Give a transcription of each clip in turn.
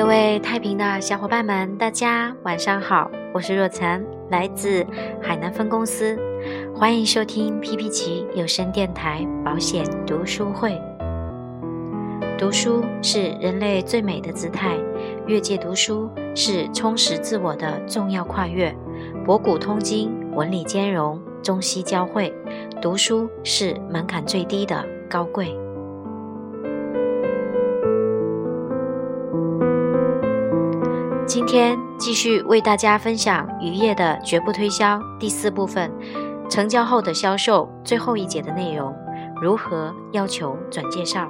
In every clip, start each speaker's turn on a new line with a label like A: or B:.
A: 各位太平的小伙伴们，大家晚上好，我是若晨，来自海南分公司，欢迎收听 P P 奇有声电台保险读书会。读书是人类最美的姿态，越界读书是充实自我的重要跨越。博古通今，文理兼容，中西交汇，读书是门槛最低的高贵。今天继续为大家分享渔业的绝不推销第四部分，成交后的销售最后一节的内容，如何要求转介绍？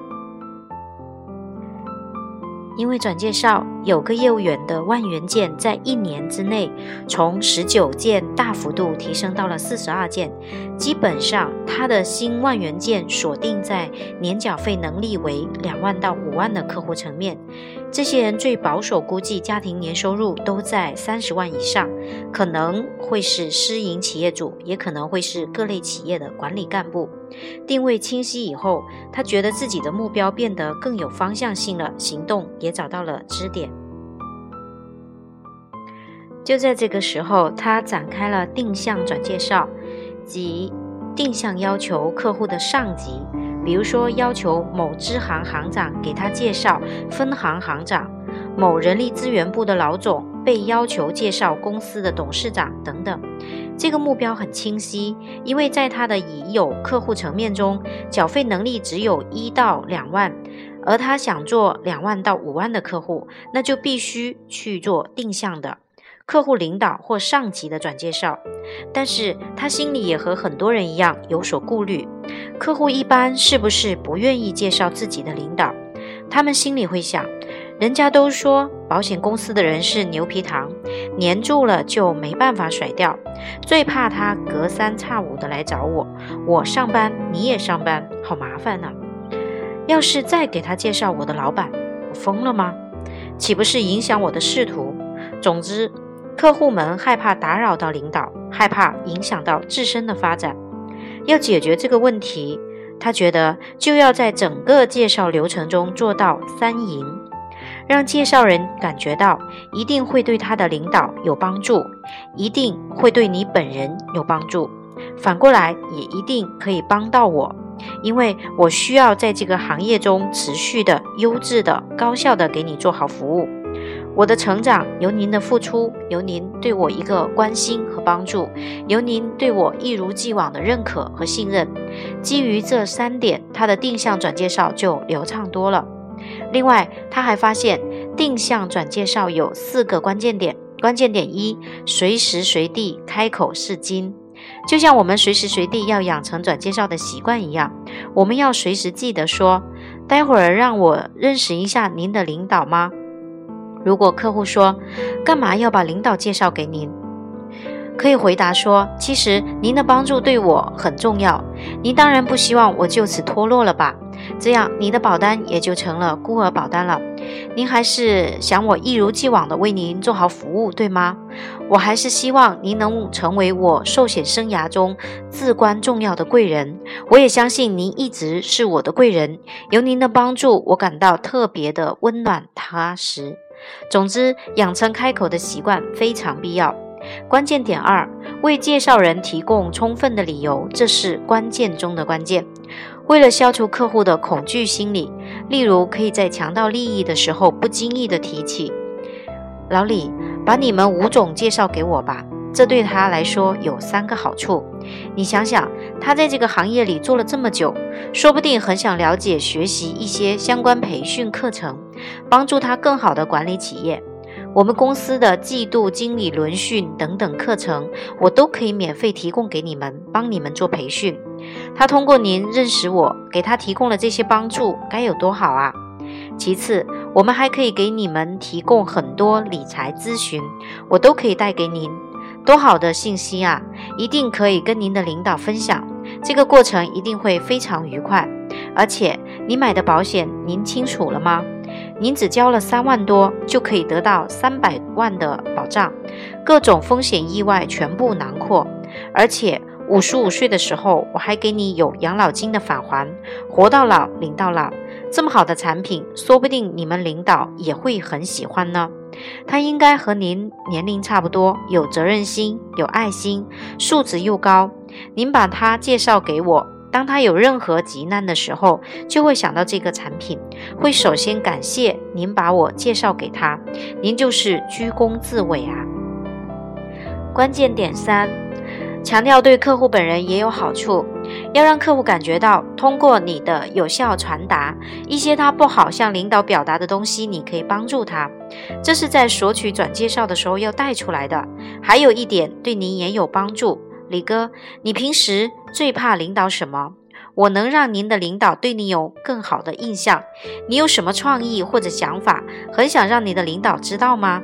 A: 因为转介绍有个业务员的万元件在一年之内从十九件大幅度提升到了四十二件，基本上他的新万元件锁定在年缴费能力为两万到五万的客户层面。这些人最保守估计家庭年收入都在三十万以上，可能会是私营企业主，也可能会是各类企业的管理干部。定位清晰以后，他觉得自己的目标变得更有方向性了，行动也找到了支点。就在这个时候，他展开了定向转介绍，即定向要求客户的上级。比如说，要求某支行行长给他介绍分行行长，某人力资源部的老总被要求介绍公司的董事长等等。这个目标很清晰，因为在他的已有客户层面中，缴费能力只有一到两万，而他想做两万到五万的客户，那就必须去做定向的。客户领导或上级的转介绍，但是他心里也和很多人一样有所顾虑。客户一般是不是不愿意介绍自己的领导？他们心里会想，人家都说保险公司的人是牛皮糖，粘住了就没办法甩掉。最怕他隔三差五的来找我，我上班你也上班，好麻烦呐。要是再给他介绍我的老板，我疯了吗？岂不是影响我的仕途？总之。客户们害怕打扰到领导，害怕影响到自身的发展。要解决这个问题，他觉得就要在整个介绍流程中做到三赢，让介绍人感觉到一定会对他的领导有帮助，一定会对你本人有帮助，反过来也一定可以帮到我，因为我需要在这个行业中持续的、优质的、高效的给你做好服务。我的成长由您的付出，由您对我一个关心和帮助，由您对我一如既往的认可和信任。基于这三点，他的定向转介绍就流畅多了。另外，他还发现定向转介绍有四个关键点。关键点一：随时随地开口是金，就像我们随时随地要养成转介绍的习惯一样，我们要随时记得说：“待会儿让我认识一下您的领导吗？”如果客户说：“干嘛要把领导介绍给您？”可以回答说：“其实您的帮助对我很重要，您当然不希望我就此脱落了吧？这样你的保单也就成了孤儿保单了。您还是想我一如既往的为您做好服务，对吗？我还是希望您能成为我寿险生涯中至关重要的贵人。我也相信您一直是我的贵人，有您的帮助，我感到特别的温暖踏实。”总之，养成开口的习惯非常必要。关键点二：为介绍人提供充分的理由，这是关键中的关键。为了消除客户的恐惧心理，例如可以在强调利益的时候不经意的提起：“老李，把你们吴总介绍给我吧。”这对他来说有三个好处。你想想，他在这个行业里做了这么久，说不定很想了解、学习一些相关培训课程，帮助他更好的管理企业。我们公司的季度经理轮训等等课程，我都可以免费提供给你们，帮你们做培训。他通过您认识我，给他提供了这些帮助，该有多好啊！其次，我们还可以给你们提供很多理财咨询，我都可以带给您。多好的信息啊！一定可以跟您的领导分享，这个过程一定会非常愉快。而且，你买的保险您清楚了吗？您只交了三万多，就可以得到三百万的保障，各种风险意外全部囊括。而且，五十五岁的时候，我还给你有养老金的返还，活到老领到老。这么好的产品，说不定你们领导也会很喜欢呢。他应该和您年龄差不多，有责任心，有爱心，素质又高。您把他介绍给我，当他有任何急难的时候，就会想到这个产品，会首先感谢您把我介绍给他。您就是居功自伟啊。关键点三，强调对客户本人也有好处，要让客户感觉到通过你的有效传达一些他不好向领导表达的东西，你可以帮助他。这是在索取转介绍的时候要带出来的。还有一点对您也有帮助，李哥，你平时最怕领导什么？我能让您的领导对你有更好的印象。你有什么创意或者想法，很想让你的领导知道吗？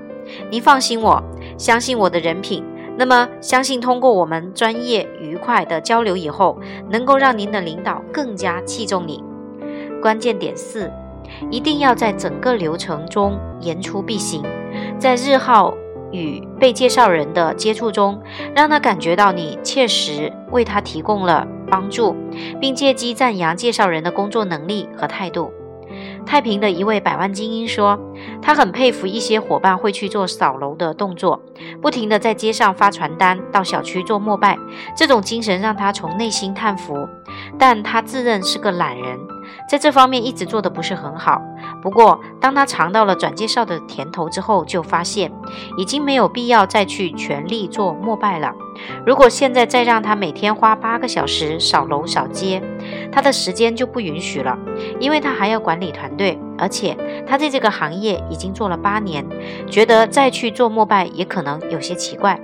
A: 您放心，我相信我的人品。那么，相信通过我们专业愉快的交流以后，能够让您的领导更加器重你。关键点四，一定要在整个流程中言出必行，在日后与被介绍人的接触中，让他感觉到你切实为他提供了帮助，并借机赞扬介绍人的工作能力和态度。太平的一位百万精英说，他很佩服一些伙伴会去做扫楼的动作，不停地在街上发传单，到小区做膜拜，这种精神让他从内心叹服。但他自认是个懒人，在这方面一直做得不是很好。不过，当他尝到了转介绍的甜头之后，就发现已经没有必要再去全力做膜拜了。如果现在再让他每天花八个小时扫楼扫街，他的时间就不允许了，因为他还要管理团队，而且他在这个行业已经做了八年，觉得再去做膜拜也可能有些奇怪。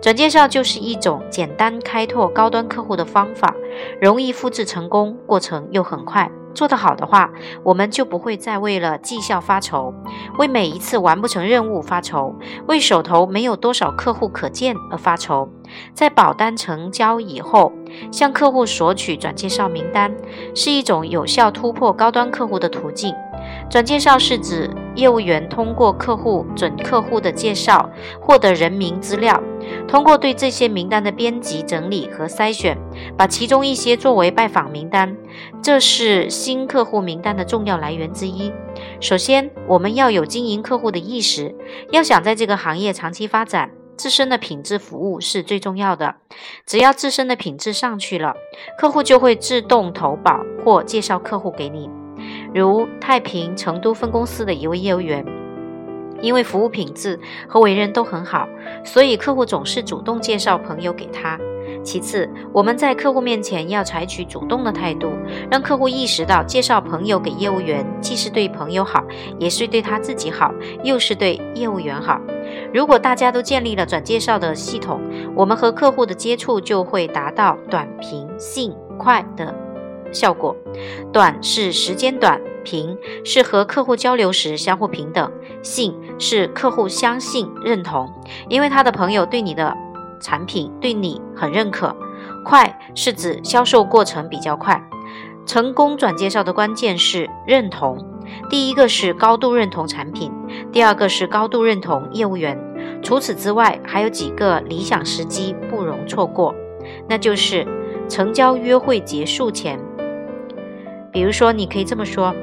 A: 转介绍就是一种简单开拓高端客户的方法，容易复制成功，过程又很快。做得好的话，我们就不会再为了绩效发愁，为每一次完不成任务发愁，为手头没有多少客户可见而发愁。在保单成交以后，向客户索取转介绍名单，是一种有效突破高端客户的途径。转介绍是指业务员通过客户准客户的介绍获得人名资料，通过对这些名单的编辑、整理和筛选，把其中一些作为拜访名单。这是新客户名单的重要来源之一。首先，我们要有经营客户的意识，要想在这个行业长期发展，自身的品质服务是最重要的。只要自身的品质上去了，客户就会自动投保或介绍客户给你。如太平成都分公司的一位业务员，因为服务品质和为人都很好，所以客户总是主动介绍朋友给他。其次，我们在客户面前要采取主动的态度，让客户意识到介绍朋友给业务员，既是对朋友好，也是对他自己好，又是对业务员好。如果大家都建立了转介绍的系统，我们和客户的接触就会达到短、平、信、快的。效果短是时间短，平是和客户交流时相互平等，信是客户相信认同，因为他的朋友对你的产品对你很认可。快是指销售过程比较快。成功转介绍的关键是认同，第一个是高度认同产品，第二个是高度认同业务员。除此之外，还有几个理想时机不容错过，那就是成交约会结束前。比如说，你可以这么说：“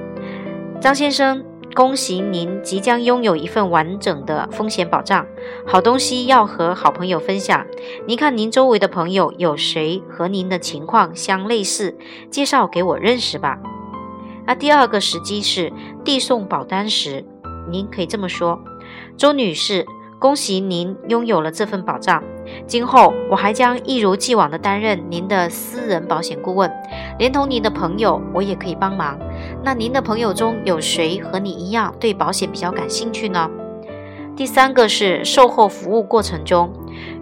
A: 张先生，恭喜您即将拥有一份完整的风险保障，好东西要和好朋友分享。您看，您周围的朋友有谁和您的情况相类似？介绍给我认识吧。”那第二个时机是递送保单时，您可以这么说：“周女士。”恭喜您拥有了这份保障，今后我还将一如既往地担任您的私人保险顾问，连同您的朋友，我也可以帮忙。那您的朋友中有谁和你一样对保险比较感兴趣呢？第三个是售后服务过程中，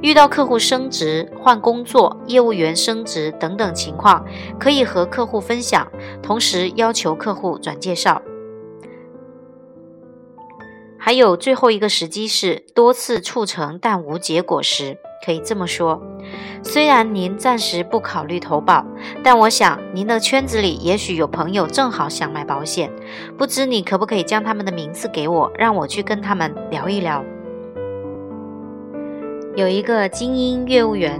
A: 遇到客户升职、换工作、业务员升职等等情况，可以和客户分享，同时要求客户转介绍。还有最后一个时机是多次促成但无结果时，可以这么说：虽然您暂时不考虑投保，但我想您的圈子里也许有朋友正好想买保险，不知你可不可以将他们的名字给我，让我去跟他们聊一聊。有一个精英业务员，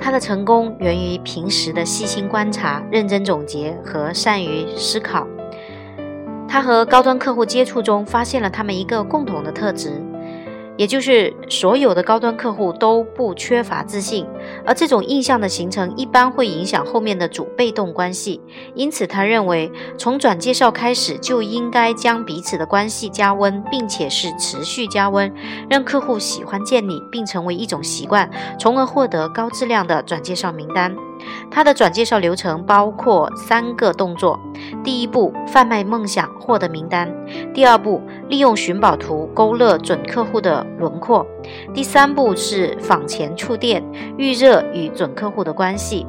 A: 他的成功源于平时的细心观察、认真总结和善于思考。他和高端客户接触中，发现了他们一个共同的特质。也就是所有的高端客户都不缺乏自信，而这种印象的形成一般会影响后面的主被动关系。因此，他认为从转介绍开始就应该将彼此的关系加温，并且是持续加温，让客户喜欢见你，并成为一种习惯，从而获得高质量的转介绍名单。他的转介绍流程包括三个动作：第一步，贩卖梦想，获得名单；第二步，利用寻宝图勾勒准客户的轮廓；第三步是访前触电，预热与准客户的关系。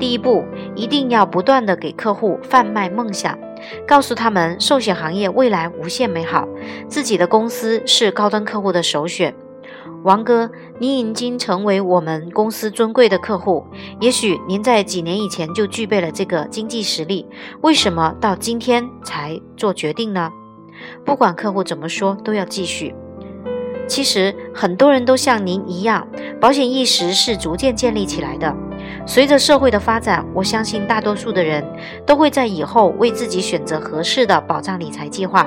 A: 第一步，一定要不断的给客户贩卖梦想，告诉他们寿险行业未来无限美好，自己的公司是高端客户的首选。王哥，您已经成为我们公司尊贵的客户。也许您在几年以前就具备了这个经济实力，为什么到今天才做决定呢？不管客户怎么说，都要继续。其实很多人都像您一样，保险意识是逐渐建立起来的。随着社会的发展，我相信大多数的人都会在以后为自己选择合适的保障理财计划。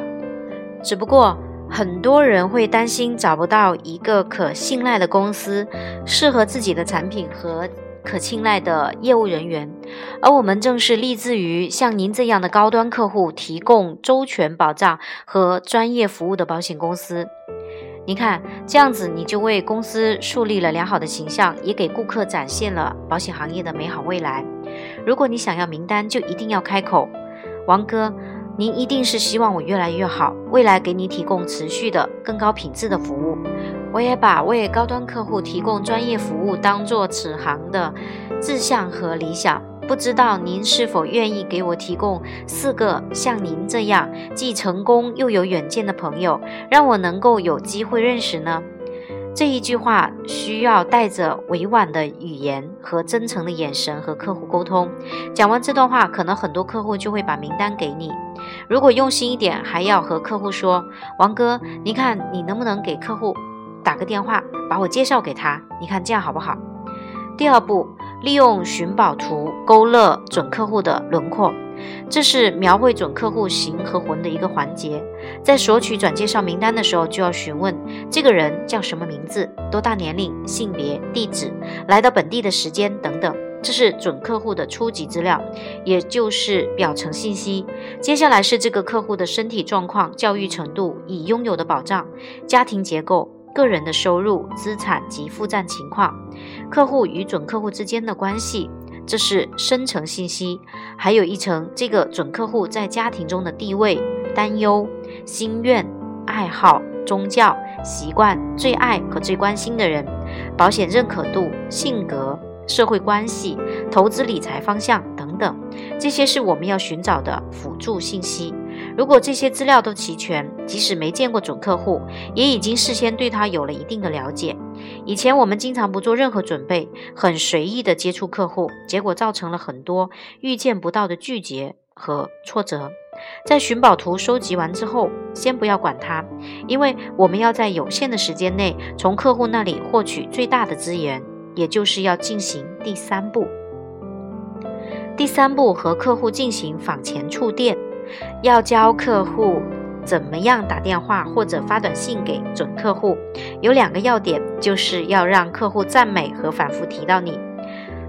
A: 只不过。很多人会担心找不到一个可信赖的公司，适合自己的产品和可信赖的业务人员，而我们正是立志于像您这样的高端客户提供周全保障和专业服务的保险公司。你看，这样子你就为公司树立了良好的形象，也给顾客展现了保险行业的美好未来。如果你想要名单，就一定要开口，王哥。您一定是希望我越来越好，未来给你提供持续的更高品质的服务。我也把为高端客户提供专业服务当做此行的志向和理想。不知道您是否愿意给我提供四个像您这样既成功又有远见的朋友，让我能够有机会认识呢？这一句话需要带着委婉的语言和真诚的眼神和客户沟通。讲完这段话，可能很多客户就会把名单给你。如果用心一点，还要和客户说：“王哥，你看你能不能给客户打个电话，把我介绍给他？你看这样好不好？”第二步，利用寻宝图勾勒准客户的轮廓。这是描绘准客户形和魂的一个环节。在索取转介绍名单的时候，就要询问这个人叫什么名字、多大年龄、性别、地址、来到本地的时间等等。这是准客户的初级资料，也就是表层信息。接下来是这个客户的身体状况、教育程度、已拥有的保障、家庭结构、个人的收入、资产及负债情况、客户与准客户之间的关系。这是深层信息，还有一层，这个准客户在家庭中的地位、担忧、心愿、爱好、宗教、习惯、最爱和最关心的人、保险认可度、性格、社会关系、投资理财方向等等，这些是我们要寻找的辅助信息。如果这些资料都齐全，即使没见过准客户，也已经事先对他有了一定的了解。以前我们经常不做任何准备，很随意的接触客户，结果造成了很多预见不到的拒绝和挫折。在寻宝图收集完之后，先不要管它，因为我们要在有限的时间内从客户那里获取最大的资源，也就是要进行第三步。第三步和客户进行访前触电。要教客户怎么样打电话或者发短信给准客户，有两个要点，就是要让客户赞美和反复提到你。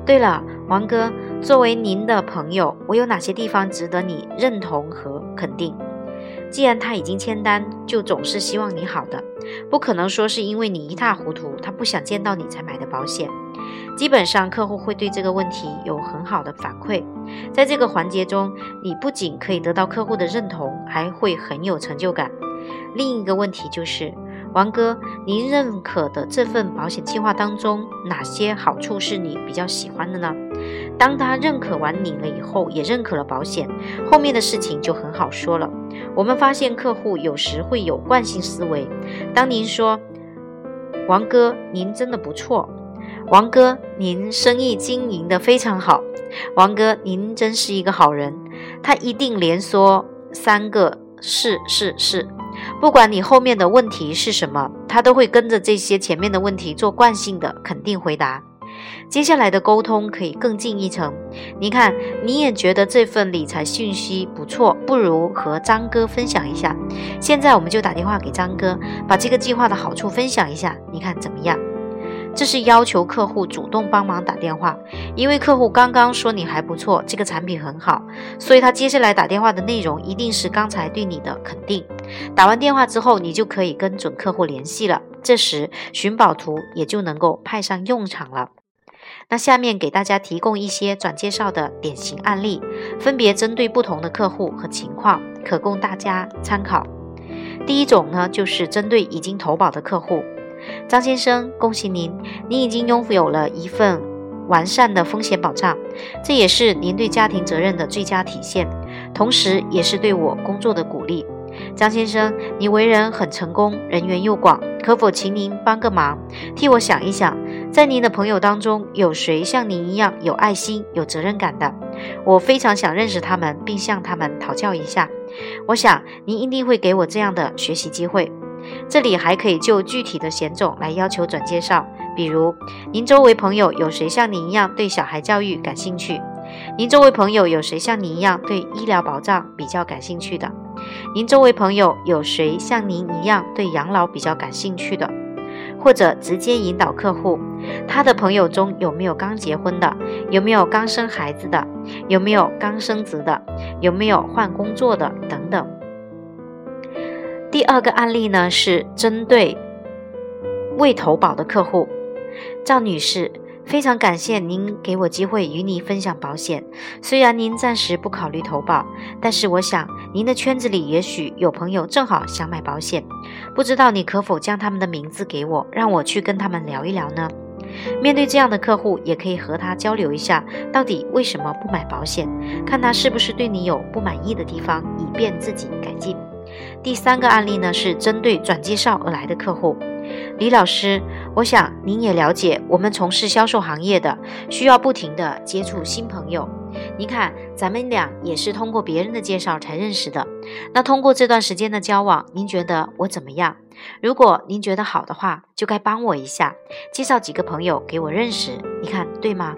A: 对了，王哥，作为您的朋友，我有哪些地方值得你认同和肯定？既然他已经签单，就总是希望你好的，不可能说是因为你一塌糊涂，他不想见到你才买的保险。基本上客户会对这个问题有很好的反馈。在这个环节中，你不仅可以得到客户的认同，还会很有成就感。另一个问题就是。王哥，您认可的这份保险计划当中，哪些好处是你比较喜欢的呢？当他认可完你了以后，也认可了保险，后面的事情就很好说了。我们发现客户有时会有惯性思维。当您说“王哥，您真的不错”，“王哥，您生意经营的非常好”，“王哥，您真是一个好人”，他一定连说三个“是是是”。不管你后面的问题是什么，他都会跟着这些前面的问题做惯性的肯定回答。接下来的沟通可以更进一层。你看，你也觉得这份理财信息不错，不如和张哥分享一下。现在我们就打电话给张哥，把这个计划的好处分享一下，你看怎么样？这是要求客户主动帮忙打电话，因为客户刚刚说你还不错，这个产品很好，所以他接下来打电话的内容一定是刚才对你的肯定。打完电话之后，你就可以跟准客户联系了，这时寻宝图也就能够派上用场了。那下面给大家提供一些转介绍的典型案例，分别针对不同的客户和情况，可供大家参考。第一种呢，就是针对已经投保的客户。张先生，恭喜您，您已经拥有了一份完善的风险保障，这也是您对家庭责任的最佳体现，同时也是对我工作的鼓励。张先生，你为人很成功，人缘又广，可否请您帮个忙，替我想一想，在您的朋友当中有谁像您一样有爱心、有责任感的？我非常想认识他们，并向他们讨教一下。我想您一定会给我这样的学习机会。这里还可以就具体的险种来要求转介绍，比如您周围朋友有谁像您一样对小孩教育感兴趣？您周围朋友有谁像您一样对医疗保障比较感兴趣的？您周围朋友有谁像您一样对养老比较感兴趣的？或者直接引导客户，他的朋友中有没有刚结婚的？有没有刚生孩子的？有没有刚升职的？有没有换工作的？等等。第二个案例呢，是针对未投保的客户，赵女士，非常感谢您给我机会与你分享保险。虽然您暂时不考虑投保，但是我想您的圈子里也许有朋友正好想买保险，不知道你可否将他们的名字给我，让我去跟他们聊一聊呢？面对这样的客户，也可以和他交流一下，到底为什么不买保险，看他是不是对你有不满意的地方，以便自己改进。第三个案例呢，是针对转介绍而来的客户。李老师，我想您也了解，我们从事销售行业的，需要不停的接触新朋友。您看，咱们俩也是通过别人的介绍才认识的。那通过这段时间的交往，您觉得我怎么样？如果您觉得好的话，就该帮我一下，介绍几个朋友给我认识。你看对吗？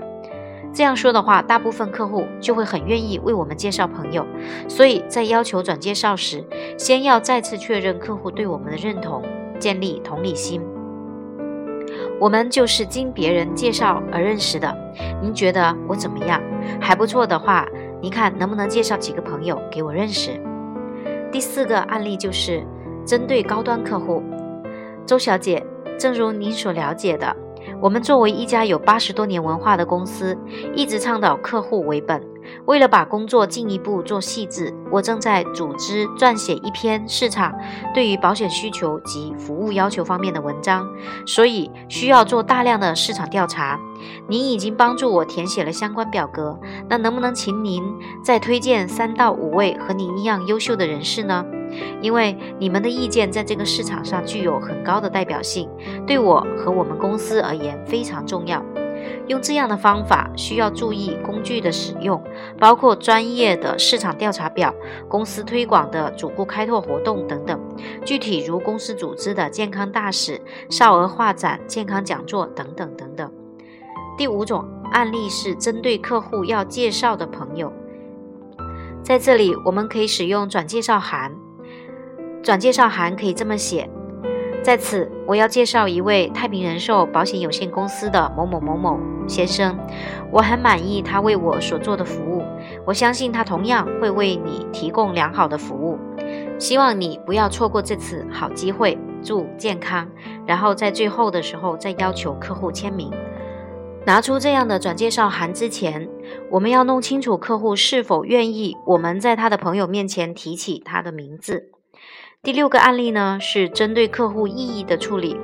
A: 这样说的话，大部分客户就会很愿意为我们介绍朋友。所以在要求转介绍时，先要再次确认客户对我们的认同，建立同理心。我们就是经别人介绍而认识的。您觉得我怎么样？还不错的话，您看能不能介绍几个朋友给我认识？第四个案例就是针对高端客户，周小姐，正如您所了解的。我们作为一家有八十多年文化的公司，一直倡导客户为本。为了把工作进一步做细致，我正在组织撰写一篇市场对于保险需求及服务要求方面的文章，所以需要做大量的市场调查。您已经帮助我填写了相关表格，那能不能请您再推荐三到五位和您一样优秀的人士呢？因为你们的意见在这个市场上具有很高的代表性，对我和我们公司而言非常重要。用这样的方法需要注意工具的使用，包括专业的市场调查表、公司推广的主顾开拓活动等等。具体如公司组织的健康大使、少儿画展、健康讲座等等等等。第五种案例是针对客户要介绍的朋友，在这里我们可以使用转介绍函。转介绍函可以这么写：在此，我要介绍一位太平人寿保险有限公司的某某某某先生，我很满意他为我所做的服务，我相信他同样会为你提供良好的服务，希望你不要错过这次好机会，祝健康。然后在最后的时候再要求客户签名。拿出这样的转介绍函之前，我们要弄清楚客户是否愿意我们在他的朋友面前提起他的名字。第六个案例呢，是针对客户异议的处理。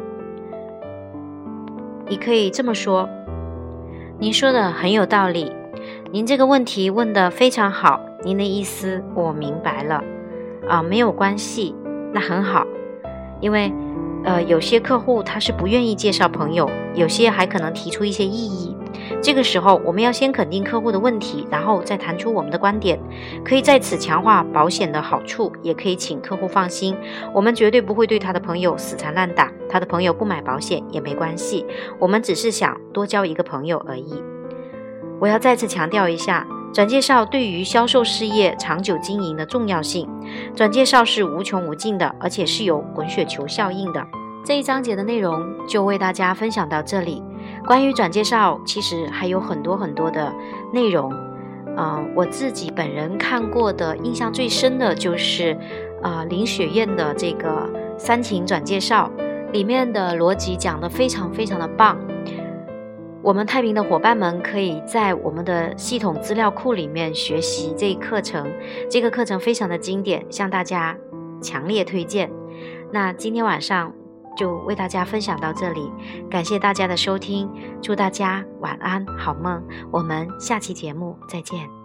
A: 你可以这么说：“您说的很有道理，您这个问题问得非常好，您的意思我明白了。啊，没有关系，那很好，因为呃，有些客户他是不愿意介绍朋友，有些还可能提出一些异议。这个时候，我们要先肯定客户的问题，然后再谈出我们的观点，可以在此强化保险的好处，也可以请客户放心，我们绝对不会对他的朋友死缠烂打，他的朋友不买保险也没关系，我们只是想多交一个朋友而已。我要再次强调一下，转介绍对于销售事业长久经营的重要性。转介绍是无穷无尽的，而且是有滚雪球效应的。这一章节的内容就为大家分享到这里。关于转介绍，其实还有很多很多的内容。嗯，我自己本人看过的印象最深的就是，呃，林雪燕的这个三情转介绍里面的逻辑讲得非常非常的棒。我们太平的伙伴们可以在我们的系统资料库里面学习这一课程，这个课程非常的经典，向大家强烈推荐。那今天晚上就为大家分享到这里。感谢大家的收听祝大家晚安好梦。我们下期节目再见。